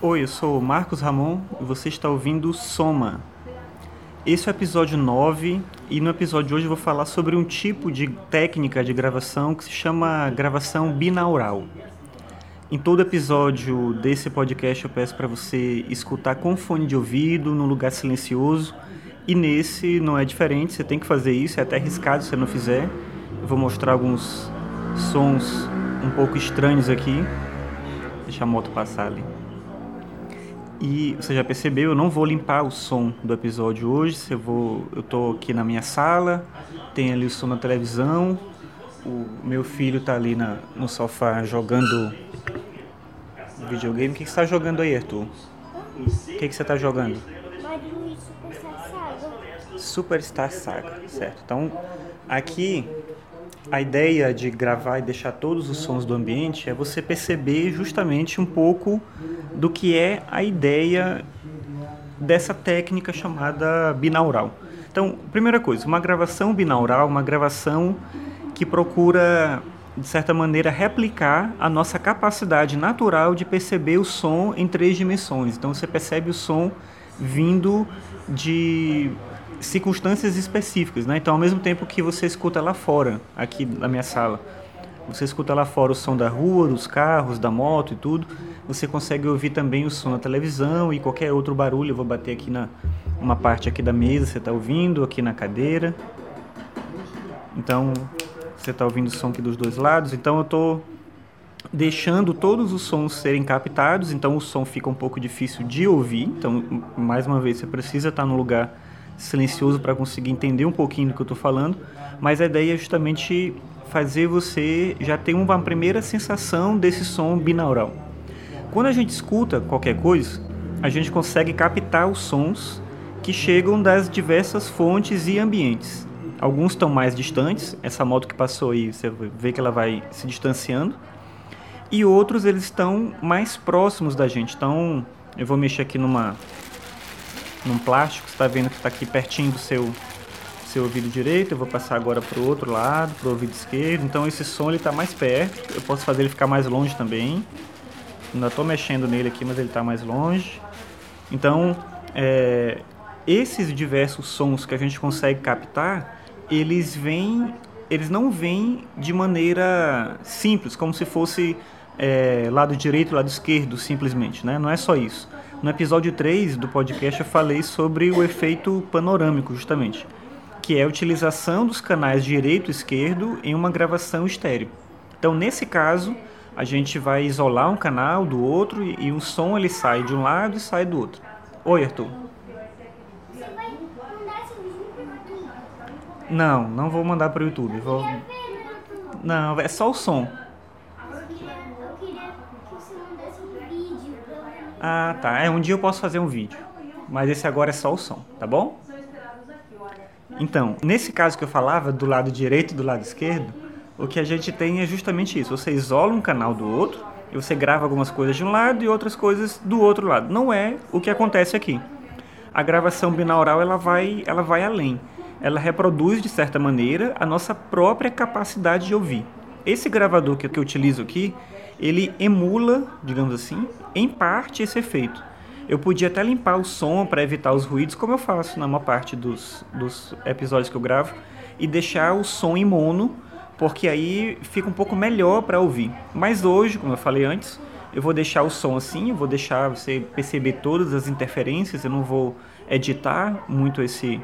Oi, eu sou o Marcos Ramon e você está ouvindo Soma. Esse é o episódio 9 e no episódio de hoje eu vou falar sobre um tipo de técnica de gravação que se chama gravação binaural. Em todo episódio desse podcast eu peço para você escutar com fone de ouvido, num lugar silencioso, e nesse não é diferente, você tem que fazer isso, é até arriscado se você não fizer. Eu vou mostrar alguns sons um pouco estranhos aqui. Deixa a moto passar ali. E você já percebeu, eu não vou limpar o som do episódio hoje. Eu vou, eu tô aqui na minha sala, tem ali o som na televisão. O meu filho tá ali na, no sofá jogando videogame. O que, que você tá jogando aí, Arthur? O que, que você tá jogando? Superstar Saga. Superstar Saga, certo. Então, aqui a ideia de gravar e deixar todos os sons do ambiente é você perceber justamente um pouco do que é a ideia dessa técnica chamada binaural. Então, primeira coisa, uma gravação binaural, uma gravação que procura de certa maneira replicar a nossa capacidade natural de perceber o som em três dimensões. Então você percebe o som vindo de circunstâncias específicas, né? Então, ao mesmo tempo que você escuta lá fora, aqui na minha sala, você escuta lá fora o som da rua, dos carros, da moto e tudo, você consegue ouvir também o som da televisão e qualquer outro barulho. Eu vou bater aqui na uma parte aqui da mesa, você está ouvindo, aqui na cadeira. Então, você está ouvindo o som aqui dos dois lados. Então, eu estou deixando todos os sons serem captados, então o som fica um pouco difícil de ouvir. Então, mais uma vez, você precisa estar no lugar silencioso para conseguir entender um pouquinho do que eu estou falando, mas a ideia é justamente fazer você já ter uma primeira sensação desse som binaural. Quando a gente escuta qualquer coisa, a gente consegue captar os sons que chegam das diversas fontes e ambientes. Alguns estão mais distantes, essa moto que passou aí, você vê que ela vai se distanciando, e outros eles estão mais próximos da gente. Então, eu vou mexer aqui numa num plástico, você está vendo que está aqui pertinho do seu, seu ouvido direito, eu vou passar agora para o outro lado, para o ouvido esquerdo, então esse som está mais perto, eu posso fazer ele ficar mais longe também, ainda estou mexendo nele aqui, mas ele está mais longe, então é, esses diversos sons que a gente consegue captar, eles vêm, eles não vêm de maneira simples, como se fosse é, lado direito, lado esquerdo, simplesmente, né? Não é só isso. No episódio 3 do podcast eu falei sobre o efeito panorâmico, justamente, que é a utilização dos canais direito e esquerdo em uma gravação estéreo. Então, nesse caso, a gente vai isolar um canal do outro e, e um som ele sai de um lado e sai do outro. Oi, Arthur. Não, não vou mandar para o YouTube. Vou... Não, é só o som. Ah, tá. É, um dia eu posso fazer um vídeo. Mas esse agora é só o som, tá bom? Então, nesse caso que eu falava, do lado direito e do lado esquerdo, o que a gente tem é justamente isso. Você isola um canal do outro e você grava algumas coisas de um lado e outras coisas do outro lado. Não é o que acontece aqui. A gravação binaural ela vai, ela vai além. Ela reproduz de certa maneira a nossa própria capacidade de ouvir. Esse gravador que, eu utilizo aqui, ele emula, digamos assim, em parte esse efeito. Eu podia até limpar o som para evitar os ruídos, como eu faço na maior parte dos, dos episódios que eu gravo, e deixar o som em mono, porque aí fica um pouco melhor para ouvir. Mas hoje, como eu falei antes, eu vou deixar o som assim, eu vou deixar você perceber todas as interferências, eu não vou editar muito esse,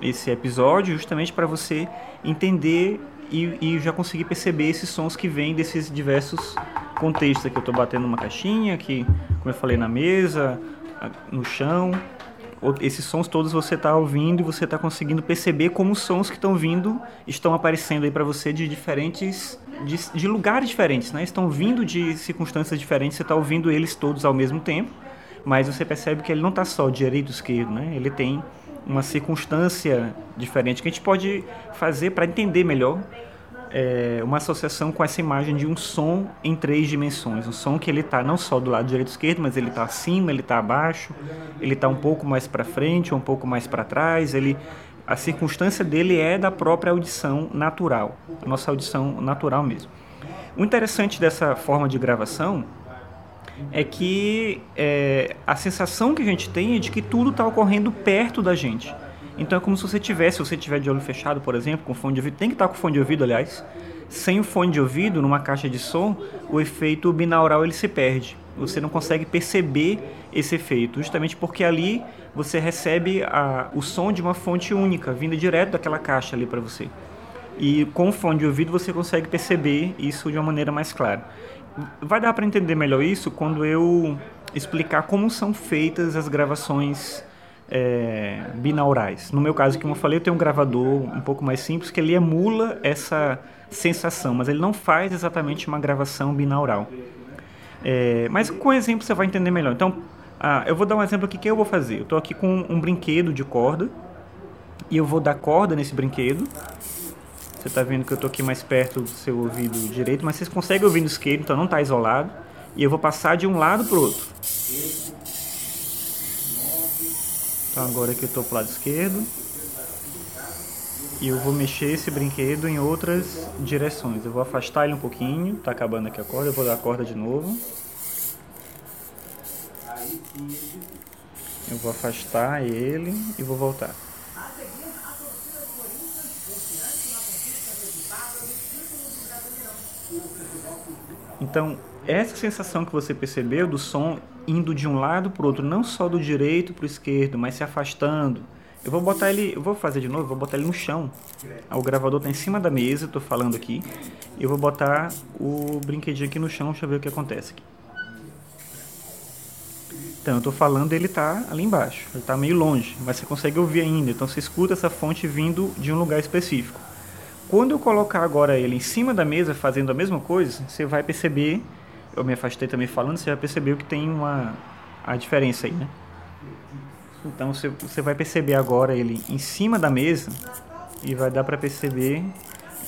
esse episódio, justamente para você entender e, e já conseguir perceber esses sons que vêm desses diversos contextos. Aqui eu estou batendo uma caixinha, aqui, como eu falei, na mesa, no chão. Esses sons todos você está ouvindo e você está conseguindo perceber como os sons que estão vindo estão aparecendo aí para você de diferentes, de, de, lugares diferentes, né? Estão vindo de circunstâncias diferentes. Você está ouvindo eles todos ao mesmo tempo, mas você percebe que ele não está só direito esquerdo, né? Ele tem uma circunstância diferente que a gente pode fazer para entender melhor é, uma associação com essa imagem de um som em três dimensões. Um som que ele está não só do lado direito e esquerdo, mas ele está acima, ele está abaixo, ele está um pouco mais para frente, um pouco mais para trás, ele a circunstância dele é da própria audição natural, a nossa audição natural mesmo. O interessante dessa forma de gravação é que é, a sensação que a gente tem é de que tudo está ocorrendo perto da gente. Então é como se você tivesse, se você tiver de olho fechado, por exemplo, com fone de ouvido, tem que estar tá com fone de ouvido, aliás. Sem o fone de ouvido, numa caixa de som, o efeito binaural ele se perde. Você não consegue perceber esse efeito, justamente porque ali você recebe a, o som de uma fonte única, vinda direto daquela caixa ali para você. E com o fone de ouvido você consegue perceber isso de uma maneira mais clara. Vai dar para entender melhor isso quando eu explicar como são feitas as gravações é, binaurais. No meu caso, como eu falei, eu tenho um gravador um pouco mais simples que ele emula essa sensação, mas ele não faz exatamente uma gravação binaural. É, mas com o exemplo você vai entender melhor. Então, ah, eu vou dar um exemplo aqui que eu vou fazer. Eu estou aqui com um brinquedo de corda e eu vou dar corda nesse brinquedo. Você está vendo que eu estou aqui mais perto do seu ouvido direito, mas vocês conseguem ouvir no esquerdo, então não está isolado. E eu vou passar de um lado para o outro. Então agora aqui eu estou para o lado esquerdo. E eu vou mexer esse brinquedo em outras direções. Eu vou afastar ele um pouquinho, está acabando aqui a corda, eu vou dar a corda de novo. Eu vou afastar ele e vou voltar. Então, essa sensação que você percebeu do som indo de um lado para o outro, não só do direito para o esquerdo, mas se afastando. Eu vou botar ele, eu vou fazer de novo, vou botar ele no chão. O gravador está em cima da mesa, estou falando aqui. Eu vou botar o brinquedinho aqui no chão, deixa eu ver o que acontece aqui. Então, eu estou falando, ele está ali embaixo, ele está meio longe, mas você consegue ouvir ainda. Então, você escuta essa fonte vindo de um lugar específico. Quando eu colocar agora ele em cima da mesa fazendo a mesma coisa, você vai perceber eu me afastei também falando, você já percebeu que tem uma a diferença aí, né? Então você, você vai perceber agora ele em cima da mesa e vai dar para perceber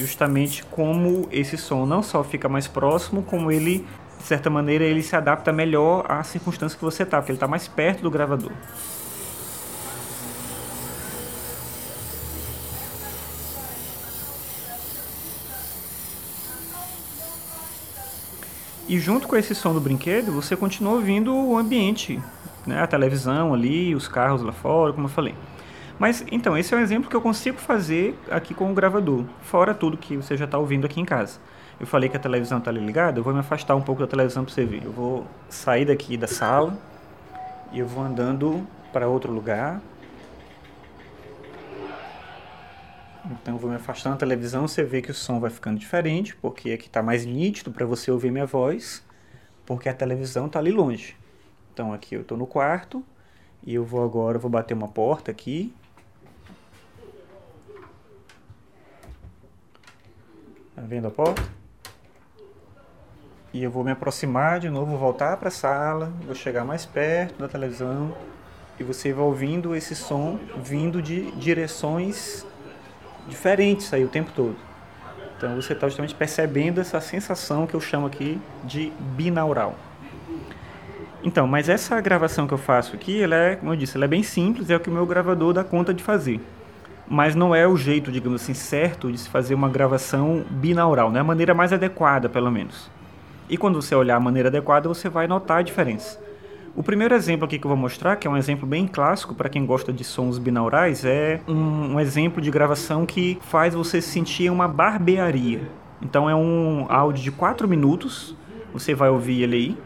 justamente como esse som não só fica mais próximo, como ele, de certa maneira, ele se adapta melhor à circunstância que você está, porque ele está mais perto do gravador. E junto com esse som do brinquedo, você continua ouvindo o ambiente, né? a televisão ali, os carros lá fora, como eu falei. Mas então, esse é um exemplo que eu consigo fazer aqui com o gravador, fora tudo que você já está ouvindo aqui em casa. Eu falei que a televisão está ligada, eu vou me afastar um pouco da televisão para você ver. Eu vou sair daqui da sala e eu vou andando para outro lugar, Então eu vou me afastando da televisão, você vê que o som vai ficando diferente, porque aqui está mais nítido para você ouvir minha voz, porque a televisão está ali longe. Então aqui eu estou no quarto e eu vou agora, vou bater uma porta aqui. Tá vendo a porta? E eu vou me aproximar de novo, voltar para a sala, vou chegar mais perto da televisão e você vai ouvindo esse som vindo de direções diferentes aí o tempo todo. Então você está justamente percebendo essa sensação que eu chamo aqui de binaural. Então, mas essa gravação que eu faço aqui, ela é, como eu disse, ela é bem simples, é o que o meu gravador dá conta de fazer. Mas não é o jeito, digamos assim, certo de se fazer uma gravação binaural, não é a maneira mais adequada, pelo menos. E quando você olhar a maneira adequada, você vai notar a diferença. O primeiro exemplo aqui que eu vou mostrar, que é um exemplo bem clássico para quem gosta de sons binaurais, é um, um, exemplo de gravação que faz você sentir uma barbearia. Então é um áudio de 4 minutos, você vai ouvir ele aí.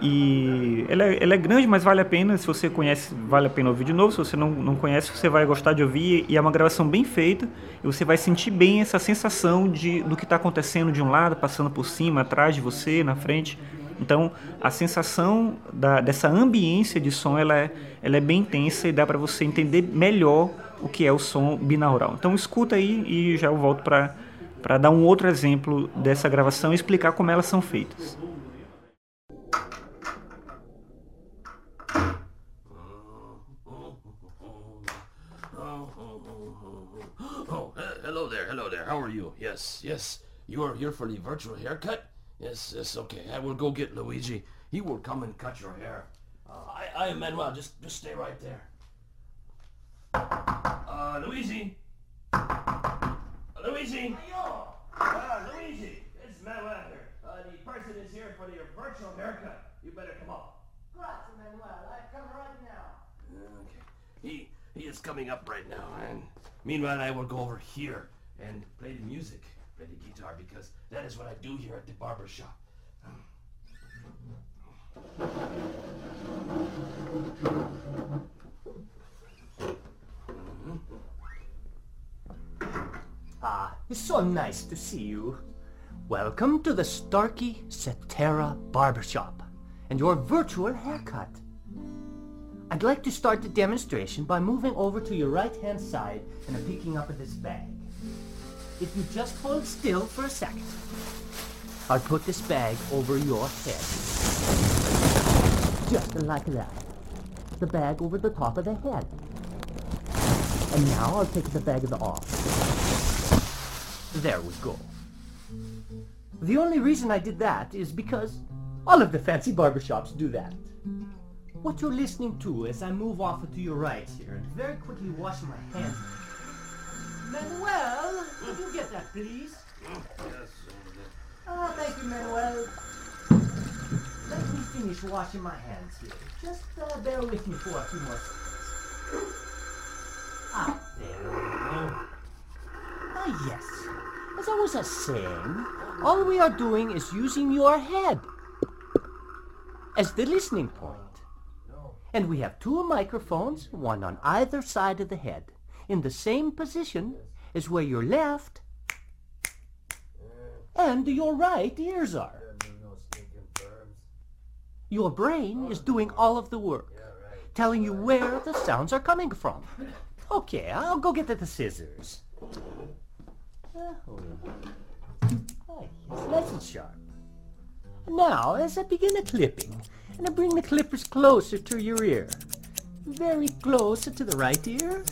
E ele é, ele é, grande, mas vale a pena. Se você conhece, vale a pena ouvir de novo. Se você não, não conhece, você vai gostar de ouvir. E é uma gravação bem feita. E você vai sentir bem essa sensação de, do que está acontecendo de um lado, passando por cima, atrás de você, na frente. Então, a sensação da, dessa ambiência de som ela é, ela é bem intensa e dá para você entender melhor o que é o som binaural. Então, escuta aí e já eu volto para dar um outro exemplo dessa gravação e explicar como elas são feitas. Oh, hello there, hello there. How are you? Yes, yes. You are here for the virtual haircut? Yes, yes, okay. I will go get Luigi. He will come and cut your hair. Uh, I, I am Manuel. Just, just stay right there. Uh, Uh, Luigi? Luigi? Uh, Luigi, it's Manuel here. Uh, the person is here for your virtual haircut. You better come up. Grazie, Manuel. I come right now. Okay. He he is coming up right now, and meanwhile I will go over here and play the music, play the guitar, because that is what I do here at the barber shop. Ah, it's so nice to see you. Welcome to the Starkey Cetera Barbershop and your virtual haircut. I'd like to start the demonstration by moving over to your right-hand side and picking up this bag. If you just hold still for a second, I'll put this bag over your head. Just like that. The bag over the top of the head. And now I'll take the bag off. There we go. The only reason I did that is because all of the fancy barbershops do that. What you're listening to as I move off to your right here and very quickly wash my hands. Manuel, could you get that, please? Yes, Ah, thank you, Manuel. Let me finish washing my hands here. Just uh, bear with me for a few more seconds. Ah, there we go. Ah, yes. As I was saying, all we are doing is using your head as the listening point. And we have two microphones, one on either side of the head, in the same position as where your left and your right ears are. Your brain is doing all of the work, telling you where the sounds are coming from. Okay, I'll go get the scissors. Oh, nice and sharp. Now, as I begin the clipping, and I bring the clippers closer to your ear, very close to the right ear.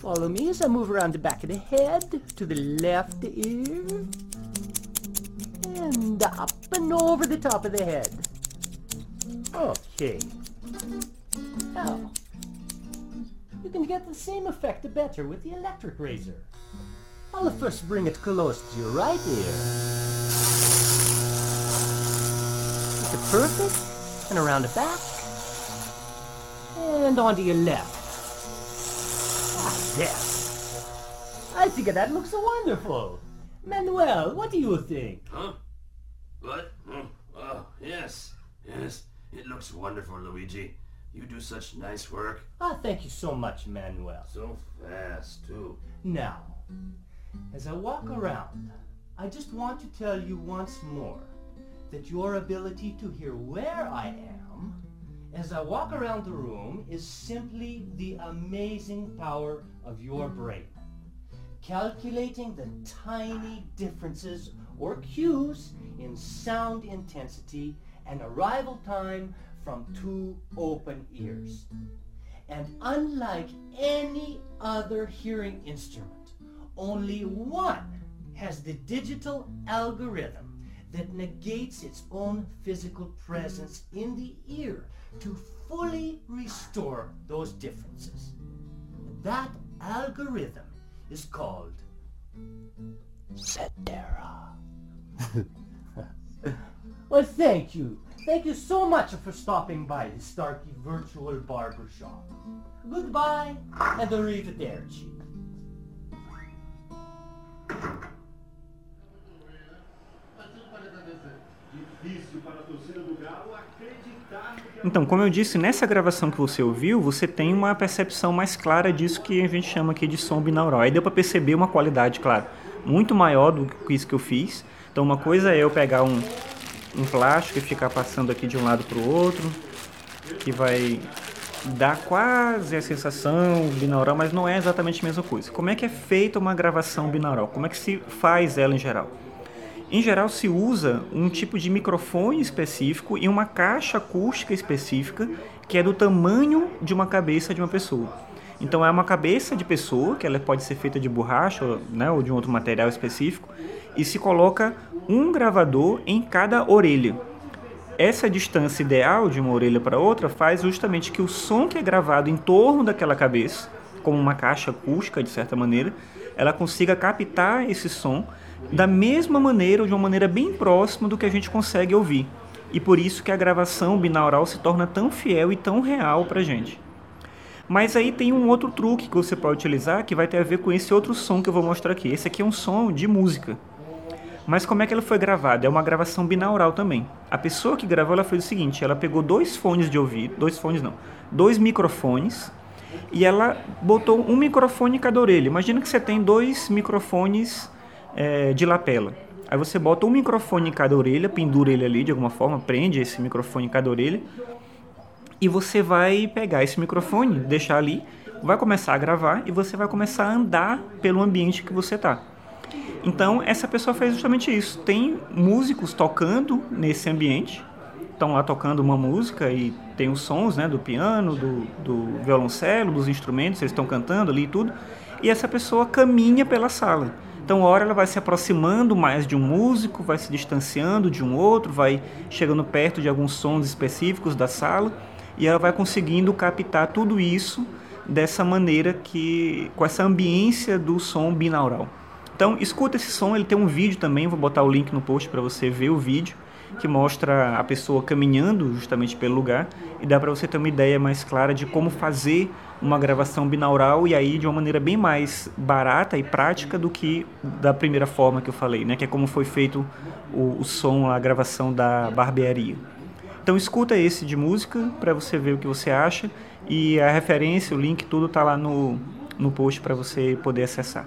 Follow me as I move around the back of the head to the left ear, and up and over the top of the head. Okay. Now, you can get the same effect better with the electric razor. I'll first bring it close to your right ear. Is it perfect? And around the back. And onto your left. Yes. I think that looks wonderful. Manuel, what do you think? Huh? What? Oh, oh, yes. Yes. It looks wonderful, Luigi. You do such nice work. Ah, thank you so much, Manuel. So fast, too. Now, as I walk around, I just want to tell you once more that your ability to hear where I am as I walk around the room is simply the amazing power of your brain. Calculating the tiny differences or cues in sound intensity and arrival time from two open ears. And unlike any other hearing instrument, only one has the digital algorithm that negates its own physical presence in the ear to fully restore those differences. That algorithm is called Cetera. well, thank you. Thank you so much for stopping by the Starkey Virtual Barber Shop. Goodbye and arrivederci. Então, como eu disse, nessa gravação que você ouviu, você tem uma percepção mais clara disso que a gente chama aqui de som binaural. Aí deu para perceber uma qualidade, claro, muito maior do que isso que eu fiz. Então, uma coisa é eu pegar um, um plástico e ficar passando aqui de um lado para o outro, que vai dar quase a sensação binaural, mas não é exatamente a mesma coisa. Como é que é feita uma gravação binaural? Como é que se faz ela em geral? Em geral, se usa um tipo de microfone específico e uma caixa acústica específica que é do tamanho de uma cabeça de uma pessoa. Então, é uma cabeça de pessoa, que ela pode ser feita de borracha né, ou de um outro material específico, e se coloca um gravador em cada orelha. Essa distância ideal de uma orelha para outra faz justamente que o som que é gravado em torno daquela cabeça, como uma caixa acústica, de certa maneira, ela consiga captar esse som da mesma maneira ou de uma maneira bem próxima do que a gente consegue ouvir. E por isso que a gravação binaural se torna tão fiel e tão real para a gente. Mas aí tem um outro truque que você pode utilizar que vai ter a ver com esse outro som que eu vou mostrar aqui. Esse aqui é um som de música. Mas como é que ela foi gravada? É uma gravação binaural também. A pessoa que gravou ela fez o seguinte: ela pegou dois fones de ouvido, dois fones não, dois microfones e ela botou um microfone em cada orelha. Imagina que você tem dois microfones é, de lapela. Aí você bota um microfone em cada orelha, pendura ele ali de alguma forma, prende esse microfone em cada orelha e você vai pegar esse microfone, deixar ali, vai começar a gravar e você vai começar a andar pelo ambiente que você está. Então, essa pessoa fez justamente isso. Tem músicos tocando nesse ambiente, estão lá tocando uma música e tem os sons né, do piano, do, do violoncelo, dos instrumentos, eles estão cantando ali e tudo. E essa pessoa caminha pela sala. Então, hora ela vai se aproximando mais de um músico, vai se distanciando de um outro, vai chegando perto de alguns sons específicos da sala e ela vai conseguindo captar tudo isso dessa maneira que com essa ambiência do som binaural. Então, escuta esse som, ele tem um vídeo também, vou botar o link no post para você ver o vídeo, que mostra a pessoa caminhando justamente pelo lugar e dá para você ter uma ideia mais clara de como fazer uma gravação binaural e aí de uma maneira bem mais barata e prática do que da primeira forma que eu falei, né, que é como foi feito o, o som, a gravação da barbearia. Então escuta esse de música para você ver o que você acha e a referência, o link, tudo tá lá no, no post para você poder acessar.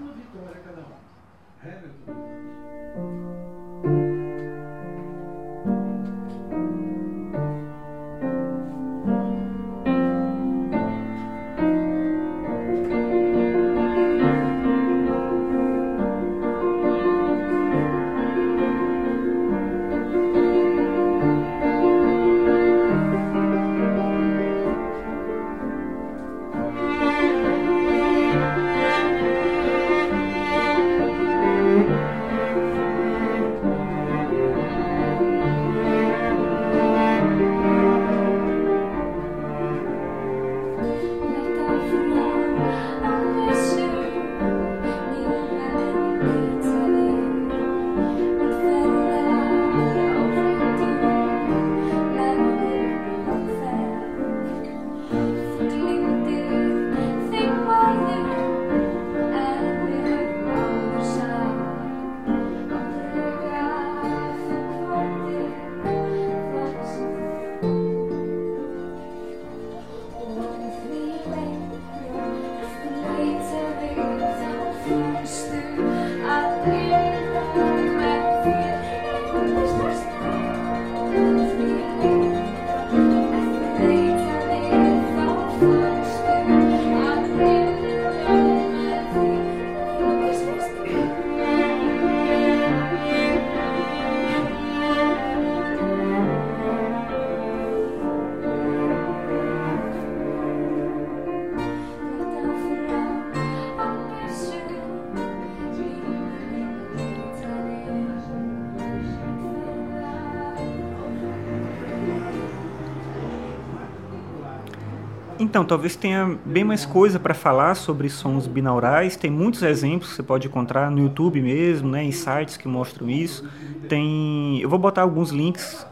Então, talvez tenha bem mais coisa para falar sobre sons binaurais. Tem muitos exemplos que você pode encontrar no YouTube mesmo, né, em sites que mostram isso. Tem, eu vou botar alguns links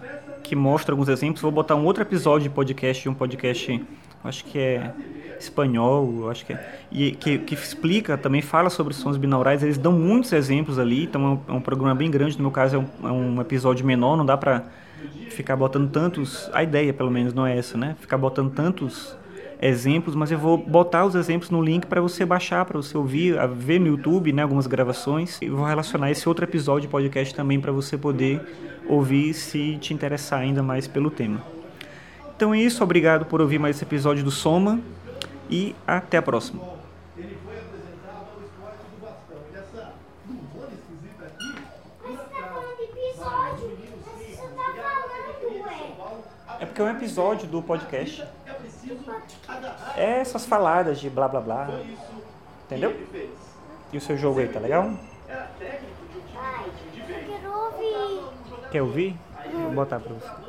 que mostram alguns exemplos. Vou botar um outro episódio de podcast, um podcast, acho que é espanhol, acho que é, e que, que explica, também fala sobre sons binaurais. Eles dão muitos exemplos ali. Então, é um, é um programa bem grande. No meu caso, é um, é um episódio menor. Não dá para ficar botando tantos. A ideia, pelo menos, não é essa, né? Ficar botando tantos exemplos, mas eu vou botar os exemplos no link para você baixar, para você ouvir, ver no YouTube, né, algumas gravações. E vou relacionar esse outro episódio de podcast também para você poder ouvir se te interessar ainda mais pelo tema. Então é isso, obrigado por ouvir mais esse episódio do Soma e até a próxima. É porque é um episódio do podcast. É essas faladas de blá blá blá. Entendeu? E o seu jogo aí, tá legal? Quero ouvir. Quer ouvir? Vou botar pra você.